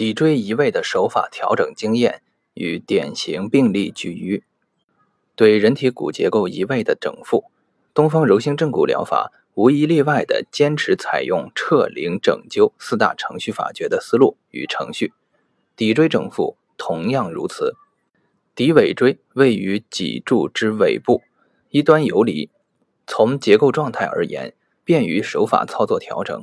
骶椎移位的手法调整经验与典型病例举隅。对人体骨结构移位的整复，东方柔性正骨疗法无一例外地坚持采用撤灵整灸四大程序法诀的思路与程序。骶椎整复同样如此。骶尾椎位于脊柱之尾部，一端游离。从结构状态而言，便于手法操作调整。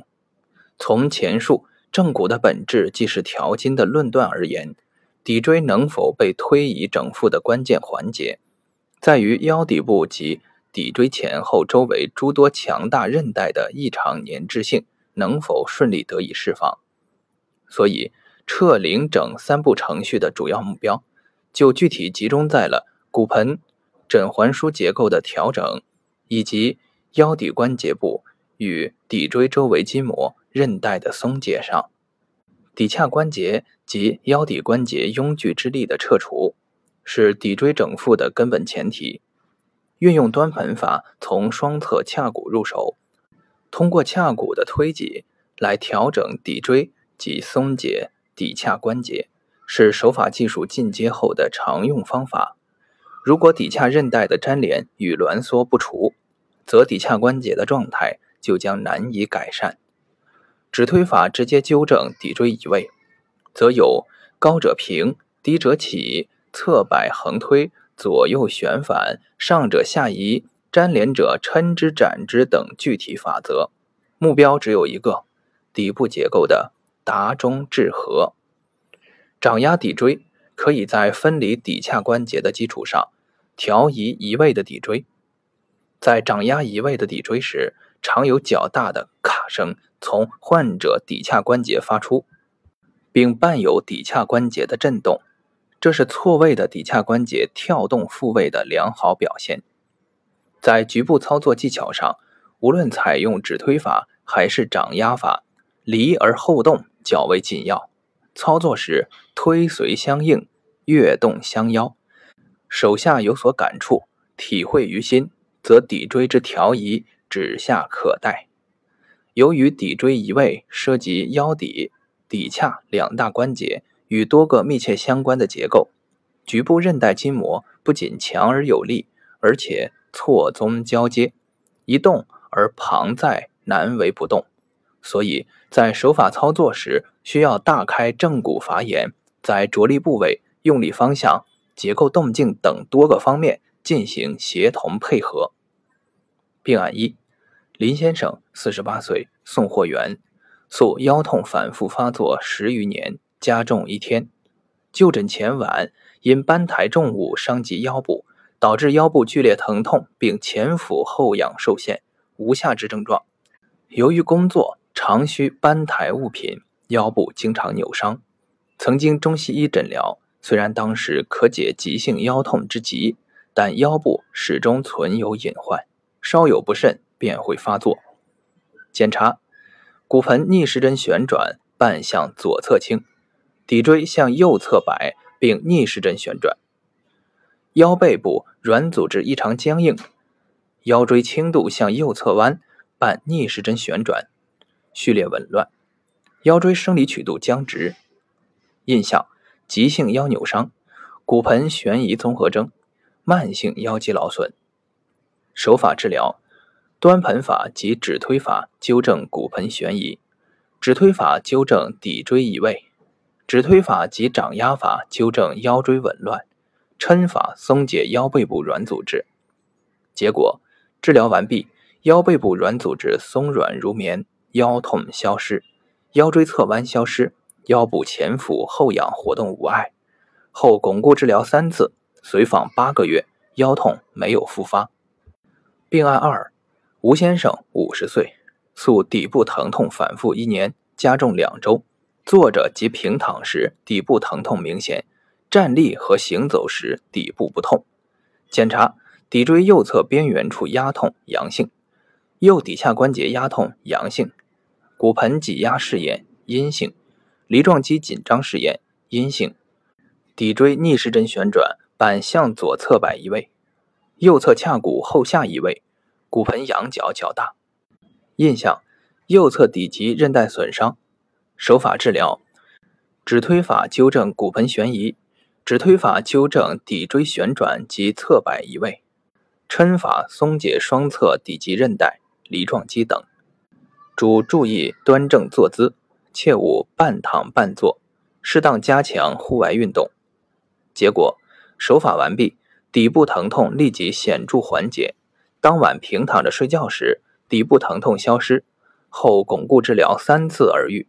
从前述正骨的本质既是调筋的论断而言，骶椎能否被推移整复的关键环节。在于腰底部及骶椎前后周围诸多强大韧带的异常粘滞性能否顺利得以释放，所以撤零整三步程序的主要目标，就具体集中在了骨盆枕环枢结构的调整，以及腰骶关节部与骶椎周围筋膜韧带的松解上，骶髂关节及腰骶关节拥聚之力的撤除。是骶椎整复的根本前提。运用端盆法，从双侧髂骨入手，通过髂骨的推挤来调整骶椎及松解骶髂关节，是手法技术进阶后的常用方法。如果骶髂韧带的粘连与挛缩不除，则骶髂关节的状态就将难以改善。指推法直接纠正骶椎移位，则有高者平，低者起。侧摆横推，左右旋反，上者下移，粘连者抻之展之等具体法则，目标只有一个：底部结构的达中治和。掌压骶椎，可以在分离骶髂关节的基础上，调移移位的骶椎。在掌压移位的骶椎时，常有较大的咔声从患者骶髂关节发出，并伴有骶髂关节的震动。这是错位的骶髂关节跳动复位的良好表现。在局部操作技巧上，无论采用指推法还是掌压法，离而后动较为紧要。操作时推随相应，跃动相邀，手下有所感触，体会于心，则骶椎之调移指下可待。由于骶椎移位涉及腰骶、骶髂两大关节。与多个密切相关的结构，局部韧带筋膜不仅强而有力，而且错综交接，一动而旁在，难为不动。所以在手法操作时，需要大开正骨法眼，在着力部位、用力方向、结构动静等多个方面进行协同配合。病案一：林先生，四十八岁，送货员，诉腰痛反复发作十余年。加重一天，就诊前晚因搬抬重物伤及腰部，导致腰部剧烈疼痛，并前俯后仰受限，无下肢症状。由于工作常需搬抬物品，腰部经常扭伤。曾经中西医诊疗，虽然当时可解急性腰痛之急，但腰部始终存有隐患，稍有不慎便会发作。检查骨盆逆时针旋转，半向左侧倾。骶椎向右侧摆，并逆时针旋转。腰背部软组织异常僵硬，腰椎轻度向右侧弯，伴逆时针旋转，序列紊乱。腰椎生理曲度僵直。印象：急性腰扭伤，骨盆悬移综合征，慢性腰肌劳损。手法治疗：端盆法及指推法纠正骨盆悬移，指推法纠正骶椎移位。指推法及掌压法纠正腰椎紊乱，抻法松解腰背部软组织。结果治疗完毕，腰背部软组织松软如棉，腰痛消失，腰椎侧弯消失，腰部前俯后仰活动无碍。后巩固治疗三次，随访八个月，腰痛没有复发。病案二：吴先生，五十岁，诉底部疼痛反复一年，加重两周。坐着及平躺时，底部疼痛明显；站立和行走时，底部不痛。检查骶椎右侧边缘处压痛阳性，右骶髂关节压痛阳性，骨盆挤压试验阴性，梨状肌紧张试验阴性，骶椎逆时针旋转，板向左侧摆移位，右侧髂骨后下移位，骨盆仰角较大。印象：右侧骶脊韧带损伤。手法治疗：指推法纠正骨盆悬移，指推法纠正骶椎旋转及侧摆移位，抻法松解双侧底棘韧带、梨状肌等。主注意端正坐姿，切勿半躺半坐，适当加强户外运动。结果，手法完毕，底部疼痛立即显著缓解。当晚平躺着睡觉时，底部疼痛消失，后巩固治疗三次而愈。